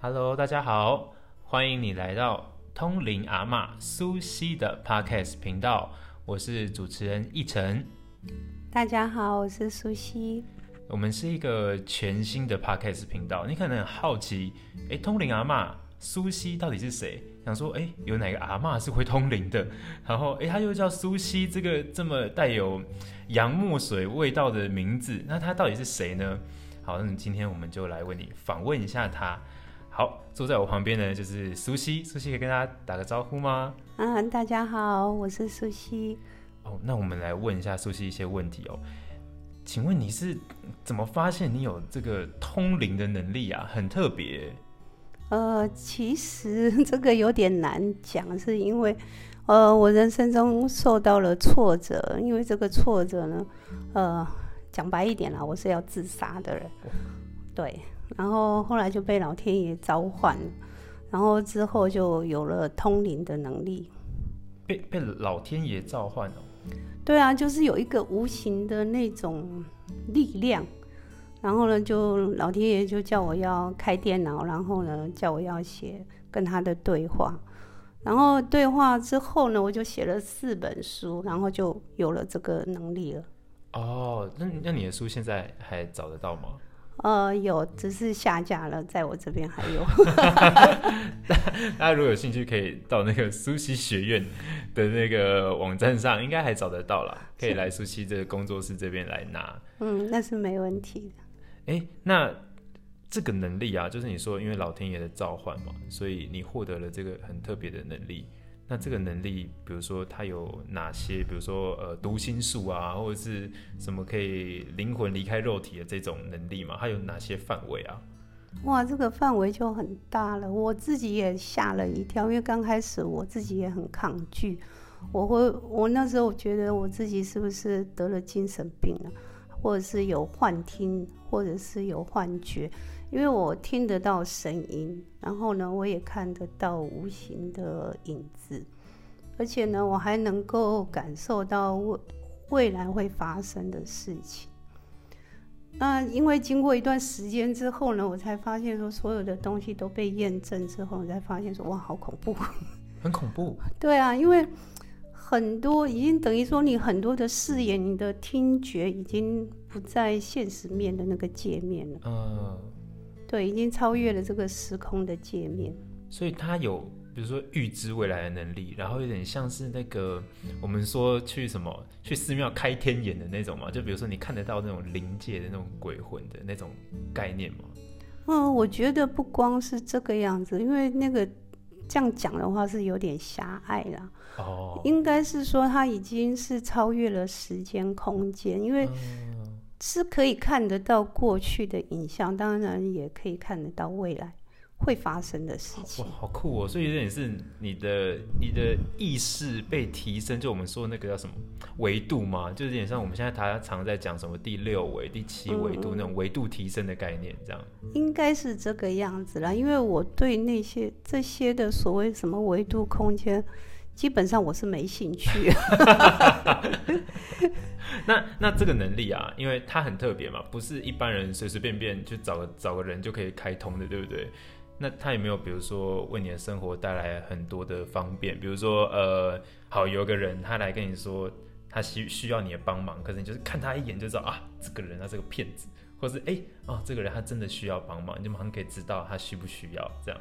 Hello，大家好，欢迎你来到通灵阿妈苏西的 Podcast 频道，我是主持人奕晨。大家好，我是苏西。我们是一个全新的 Podcast 频道，你可能很好奇，哎，通灵阿嬷苏西到底是谁？想说，哎，有哪个阿嬷是会通灵的？然后，哎，他又叫苏西，这个这么带有洋墨水味道的名字，那他到底是谁呢？好，那今天我们就来为你访问一下他。好，坐在我旁边的就是苏西，苏西可以跟大家打个招呼吗？嗯，大家好，我是苏西。哦，那我们来问一下苏西一些问题哦。请问你是怎么发现你有这个通灵的能力啊？很特别。呃，其实 这个有点难讲，是因为呃，我人生中受到了挫折，因为这个挫折呢，呃，讲白一点啦，我是要自杀的人。对。然后后来就被老天爷召唤，然后之后就有了通灵的能力。被被老天爷召唤哦？对啊，就是有一个无形的那种力量，然后呢，就老天爷就叫我要开电脑，然后呢，叫我要写跟他的对话，然后对话之后呢，我就写了四本书，然后就有了这个能力了。哦，那那你的书现在还找得到吗？呃，有，只是下架了，在我这边还有。大家如果有兴趣，可以到那个苏西学院的那个网站上，应该还找得到啦。可以来苏西这个工作室这边来拿。嗯，那是没问题的。哎，那这个能力啊，就是你说因为老天爷的召唤嘛，所以你获得了这个很特别的能力。那这个能力，比如说它有哪些？比如说呃，读心术啊，或者是什么可以灵魂离开肉体的这种能力嘛？它有哪些范围啊？哇，这个范围就很大了，我自己也吓了一跳，因为刚开始我自己也很抗拒。我会，我那时候觉得我自己是不是得了精神病了，或者是有幻听，或者是有幻觉。因为我听得到声音，然后呢，我也看得到无形的影子，而且呢，我还能够感受到未未来会发生的事情。那因为经过一段时间之后呢，我才发现说，所有的东西都被验证之后，我才发现说，哇，好恐怖，很恐怖。对啊，因为很多已经等于说，你很多的视野，你的听觉已经不在现实面的那个界面了。嗯。对，已经超越了这个时空的界面，所以他有，比如说预知未来的能力，然后有点像是那个我们说去什么去寺庙开天眼的那种嘛，就比如说你看得到那种灵界的那种鬼魂的那种概念嘛？嗯，我觉得不光是这个样子，因为那个这样讲的话是有点狭隘啦。哦，应该是说他已经是超越了时间空间，因为。是可以看得到过去的影像，当然也可以看得到未来会发生的事情。哇，好酷哦！所以有点是你的你的意识被提升，就我们说那个叫什么维度嘛？就是有点像我们现在大家常在讲什么第六维、第七维度那种维度提升的概念，这样。应该是这个样子啦，因为我对那些这些的所谓什么维度空间。基本上我是没兴趣。那那这个能力啊，因为它很特别嘛，不是一般人随随便便就找个找个人就可以开通的，对不对？那他有没有比如说为你的生活带来很多的方便？比如说呃，好有个人他来跟你说他需需要你的帮忙，可是你就是看他一眼就知道啊，这个人他是个骗子，或是哎哦这个人他真的需要帮忙，你就马上可以知道他需不需要这样。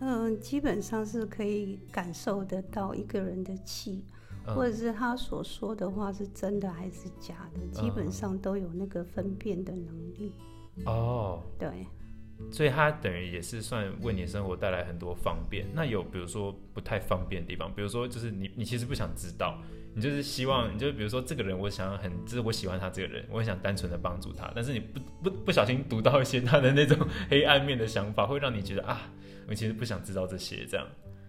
嗯，基本上是可以感受得到一个人的气，或者是他所说的话是真的还是假的，基本上都有那个分辨的能力。哦，对，所以他等于也是算为你生活带来很多方便。那有比如说不太方便的地方，比如说就是你你其实不想知道，你就是希望，你就比如说这个人，我想要很就是我喜欢他这个人，我很想单纯的帮助他，但是你不不不小心读到一些他的那种黑暗面的想法，会让你觉得啊。我其实不想知道这些，这样。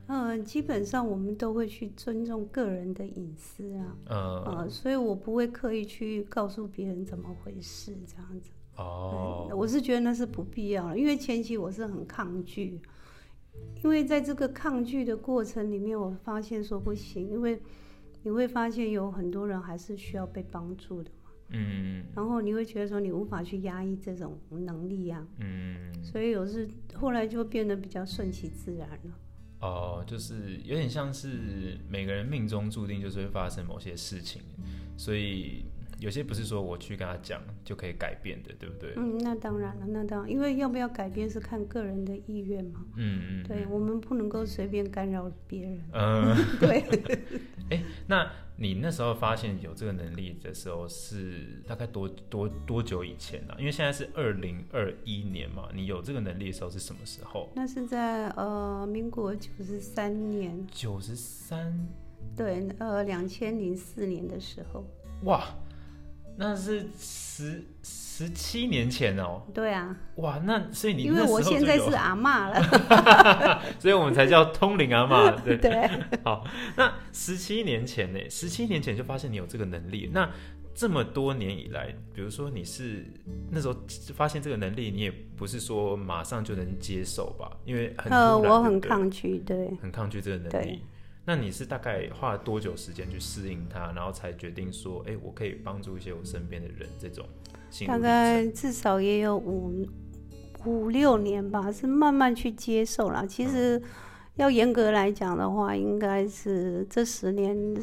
嗯，基本上我们都会去尊重个人的隐私啊。嗯。所以我不会刻意去告诉别人怎么回事，这样子。哦。我是觉得那是不必要了，因为前期我是很抗拒，因为在这个抗拒的过程里面，我发现说不行，因为你会发现有很多人还是需要被帮助的嘛。嗯然后你会觉得说你无法去压抑这种能力啊，嗯，所以我是后来就变得比较顺其自然了。哦，就是有点像是每个人命中注定就是会发生某些事情，所以有些不是说我去跟他讲就可以改变的，对不对？嗯，那当然了，那当然，因为要不要改变是看个人的意愿嘛。嗯嗯，对，我们不能够随便干扰别人。嗯，对，哎，那你那时候发现有这个能力的时候是大概多多多久以前呢、因为现在是二零二一年嘛，你有这个能力的时候是什么时候？那是在呃民国九十三年，九十三，对，呃两千零四年的时候。哇，那是十十七年前哦。对啊，哇，那所以你因为我现在是阿妈了。所以我们才叫通灵阿妈。对，对，好，那十七年前呢？十七年前就发现你有这个能力，那这么多年以来，比如说你是那时候发现这个能力，你也不是说马上就能接受吧？因为很呃，我很抗拒，对。很抗拒这个能力对。那你是大概花了多久时间去适应它，然后才决定说，哎、我可以帮助一些我身边的人这种大概至少也有五五六年吧，是慢慢去接受啦。其实要严格来讲的话，应该是这十年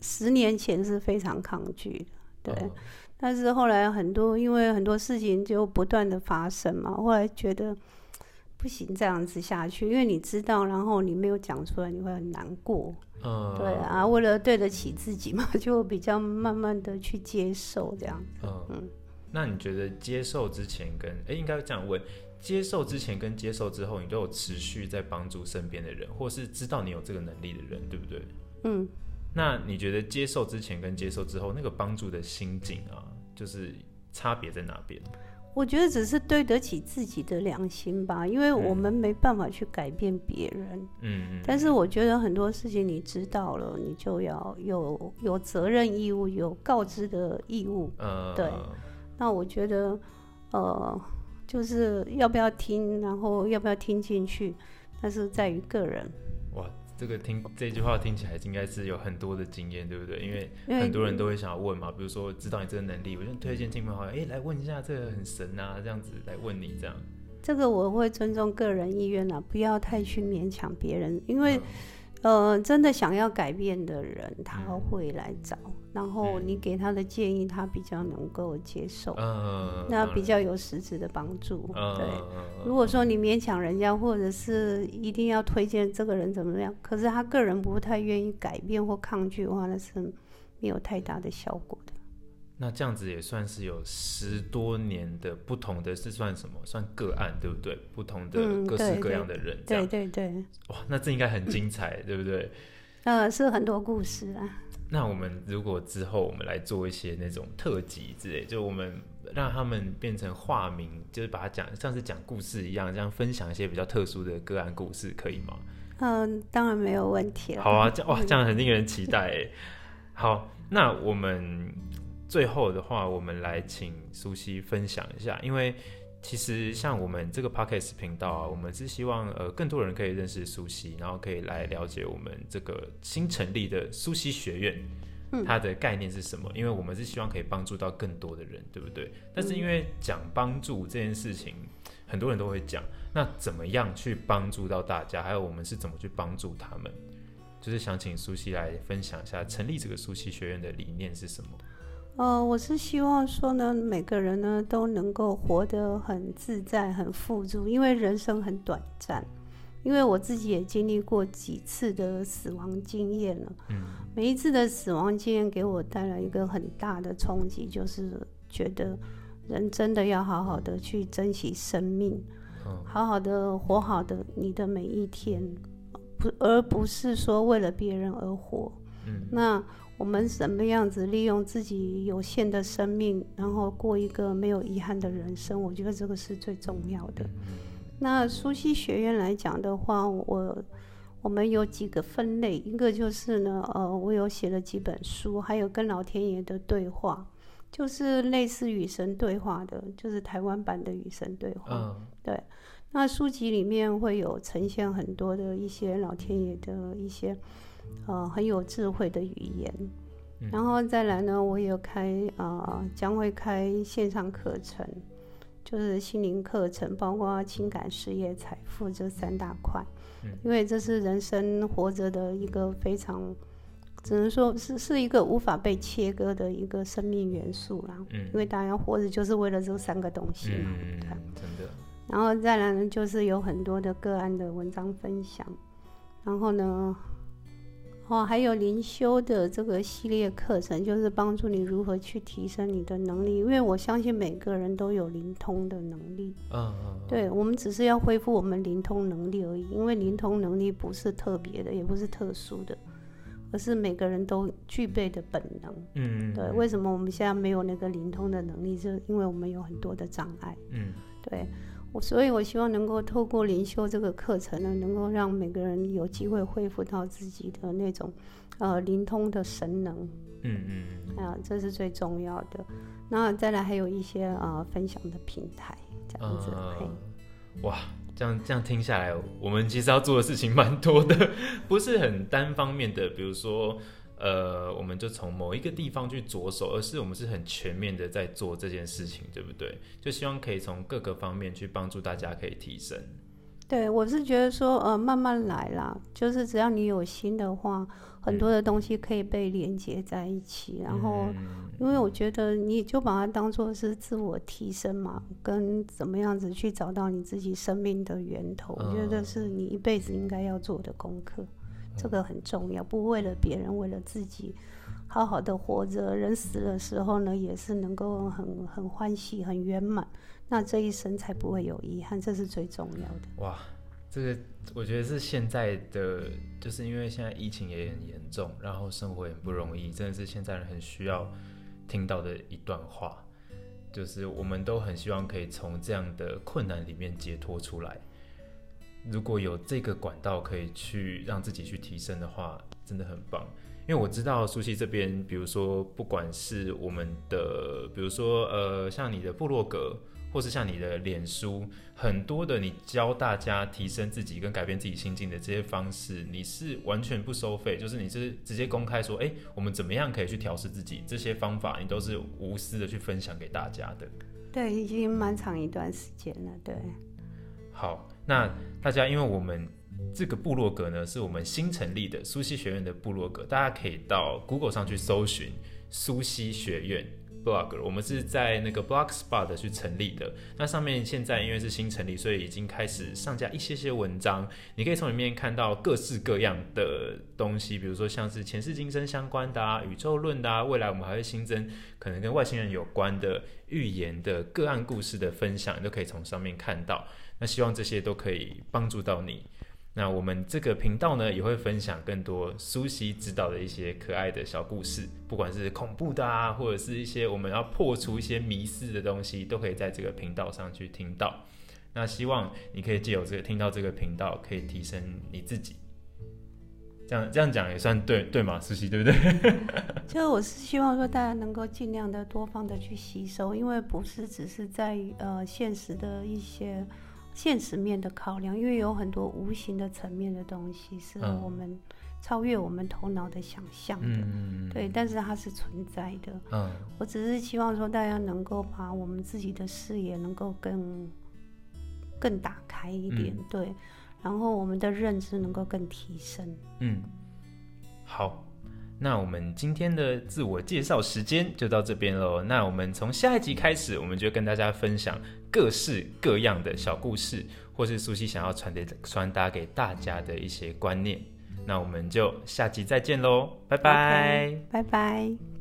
十年前是非常抗拒的，对。嗯但是后来很多因为很多事情就不断的发生嘛，后来觉得不行这样子下去，因为你知道，然后你没有讲出来，你会很难过。嗯，对啊，为了对得起自己嘛，就比较慢慢的去接受这样。嗯嗯那你觉得接受之前跟哎、应该这样问，接受之前跟接受之后，你都有持续在帮助身边的人，或是知道你有这个能力的人，对不对？嗯，那你觉得接受之前跟接受之后，那个帮助的心境啊，就是差别在哪边？我觉得只是对得起自己的良心吧，因为我们没办法去改变别人。嗯嗯，但是我觉得很多事情你知道了，你就要有有责任义务，有告知的义务。呃，对那我觉得，呃，就是要不要听，然后要不要听进去，那是在于个人。哇，这个听这句话听起来应该是有很多的经验，对不对？因为很多人都会想要问嘛，比如说知道你这个能力，我就推荐亲朋好友，哎、来问一下这个很神啊，这样子来问你这样。这个我会尊重个人意愿啦，不要太去勉强别人，因为，呃，真的想要改变的人，他嗯会来找，然后嗯你给他的建议，他比较能够接受，嗯，那比较有实质的帮助。嗯，对，嗯如果说你勉强人家，或者是一定要推荐这个人怎么样，可是他个人不太愿意改变或抗拒的话，那是没有太大的效果的。那这样子也算是有十多年的不同的是算什么？算个案对不对？不同的各式各样的人，这对样对对，哇，那这应该很精彩，对不对？呃，是很多故事啊。那我们如果之后我们来做一些那种特辑之类，就我们让他们变成化名，就是把它讲像是讲故事一样，这样分享一些比较特殊的个案故事，可以吗？嗯、当然没有问题了。好啊，这样哇，这样很令人期待哎。好，那我们最后的话，我们来请苏西分享一下，因为其实像我们这个 podcast 频道啊，我们是希望呃更多人可以认识苏西，然后可以来了解我们这个新成立的苏西学院。它的概念是什么？因为我们是希望可以帮助到更多的人，对不对？但是因为讲帮助这件事情，很多人都会讲，那怎么样去帮助到大家？还有我们是怎么去帮助他们？就是想请苏西来分享一下成立这个苏西学院的理念是什么？呃，我是希望说呢，每个人呢都能够活得很自在、很富足，因为人生很短暂。因为我自己也经历过几次的死亡经验了，嗯每一次的死亡经验给我带来一个很大的冲击，就是觉得人真的要好好的去珍惜生命，嗯好好的活好的你的每一天，不而不是说为了别人而活。嗯那我们怎么样子利用自己有限的生命，然后过一个没有遗憾的人生？我觉得这个是最重要的。那苏西学院来讲的话，我我们有几个分类，一个就是呢，呃，我有写了几本书，还有跟老天爷的对话，就是类似与神对话的，就是台湾版的与神对话。嗯那书籍里面会有呈现很多的一些老天爷的一些呃很有智慧的语言。然后再来呢，我有开呃，将会开线上课程，就是心灵课程，包括情感、事业、财富这三大块。嗯因为这是人生活着的一个非常，只能说是是一个无法被切割的一个生命元素啦。嗯因为大家活着就是为了这三个东西嘛。嗯，对真的，然后再来呢，就是有很多的个案的文章分享，然后呢，哦，还有灵修的这个系列课程，就是帮助你如何去提升你的能力，因为我相信每个人都有灵通的能力，嗯嗯，对我们只是要恢复我们灵通能力而已，因为灵通能力不是特别的，也不是特殊的。而是每个人都具备的本能，嗯，嗯，对。为什么我们现在没有那个灵通的能力？就是因为我们有很多的障碍。嗯对我，所以我希望能够透过灵修这个课程呢，能够让每个人有机会恢复到自己的那种呃灵通的神能嗯嗯嗯，啊、这是最重要的。那再来还有一些呃分享的平台，这样子。哇，这样这样听下来，我们其实要做的事情蛮多的，不是很单方面的，比如说。呃，我们就从某一个地方去着手，而是我们是很全面的在做这件事情，对不对？就希望可以从各个方面去帮助大家可以提升。对，我是觉得说，呃，慢慢来啦，就是只要你有心的话，很多的东西可以被连接在一起。然后，嗯因为我觉得你就把它当做是自我提升嘛，跟怎么样子去找到你自己生命的源头，我觉得嗯是你一辈子应该要做的功课，这个很重要，不为了别人，为了自己。好好的活着，人死的时候呢，也是能够很很欢喜、很圆满，那这一生才不会有遗憾，这是最重要的。哇，这个我觉得是现在的，就是因为现在疫情也很严重，然后生活也很不容易，真的是现在人很需要听到的一段话，就是我们都很希望可以从这样的困难里面解脱出来。如果有这个管道可以去让自己去提升的话，真的很棒。因为我知道苏西这边，比如说不管是我们的，比如说呃，像你的部落格，或是像你的脸书，很多的你教大家提升自己跟改变自己心境的这些方式，你是完全不收费，就是你是直接公开说，哎、我们怎么样可以去调试自己，这些方法你都是无私的去分享给大家的。对，已经蛮长一段时间了。对，好，那大家因为我们这个部落格呢，是我们新成立的苏西学院的部落格，大家可以到 Google 上去搜寻苏西学院。blog，我们是在那个 Blogspot 去成立的。那上面现在因为是新成立，所以已经开始上架一些些文章，你可以从里面看到各式各样的东西，比如说像是前世今生相关的啊、宇宙论的啊，未来我们还会新增可能跟外星人有关的预言的个案故事的分享，你都可以从上面看到。那希望这些都可以帮助到你。那我们这个频道呢，也会分享更多苏西知道的一些可爱的小故事，不管是恐怖的啊，或者是一些我们要破除一些迷思的东西，都可以在这个频道上去听到。那希望你可以借由这个听到这个频道，可以提升你自己。这样这样讲也算对对吗？苏西对不对？就我是希望说大家能够尽量的多方的去吸收，因为不是只是在呃现实的一些现实面的考量，因为有很多无形的层面的东西是嗯我们超越我们头脑的想象的。嗯对，但是它是存在的。嗯我只是希望说，大家能够把我们自己的视野能够更更打开一点，嗯对，然后我们的认知能够更提升。嗯，好，那我们今天的自我介绍时间就到这边喽。那我们从下一集开始，我们就跟大家分享各式各样的小故事，或是苏西想要传递传达给大家的一些观念。那我们就下集再见喽，拜拜。拜拜。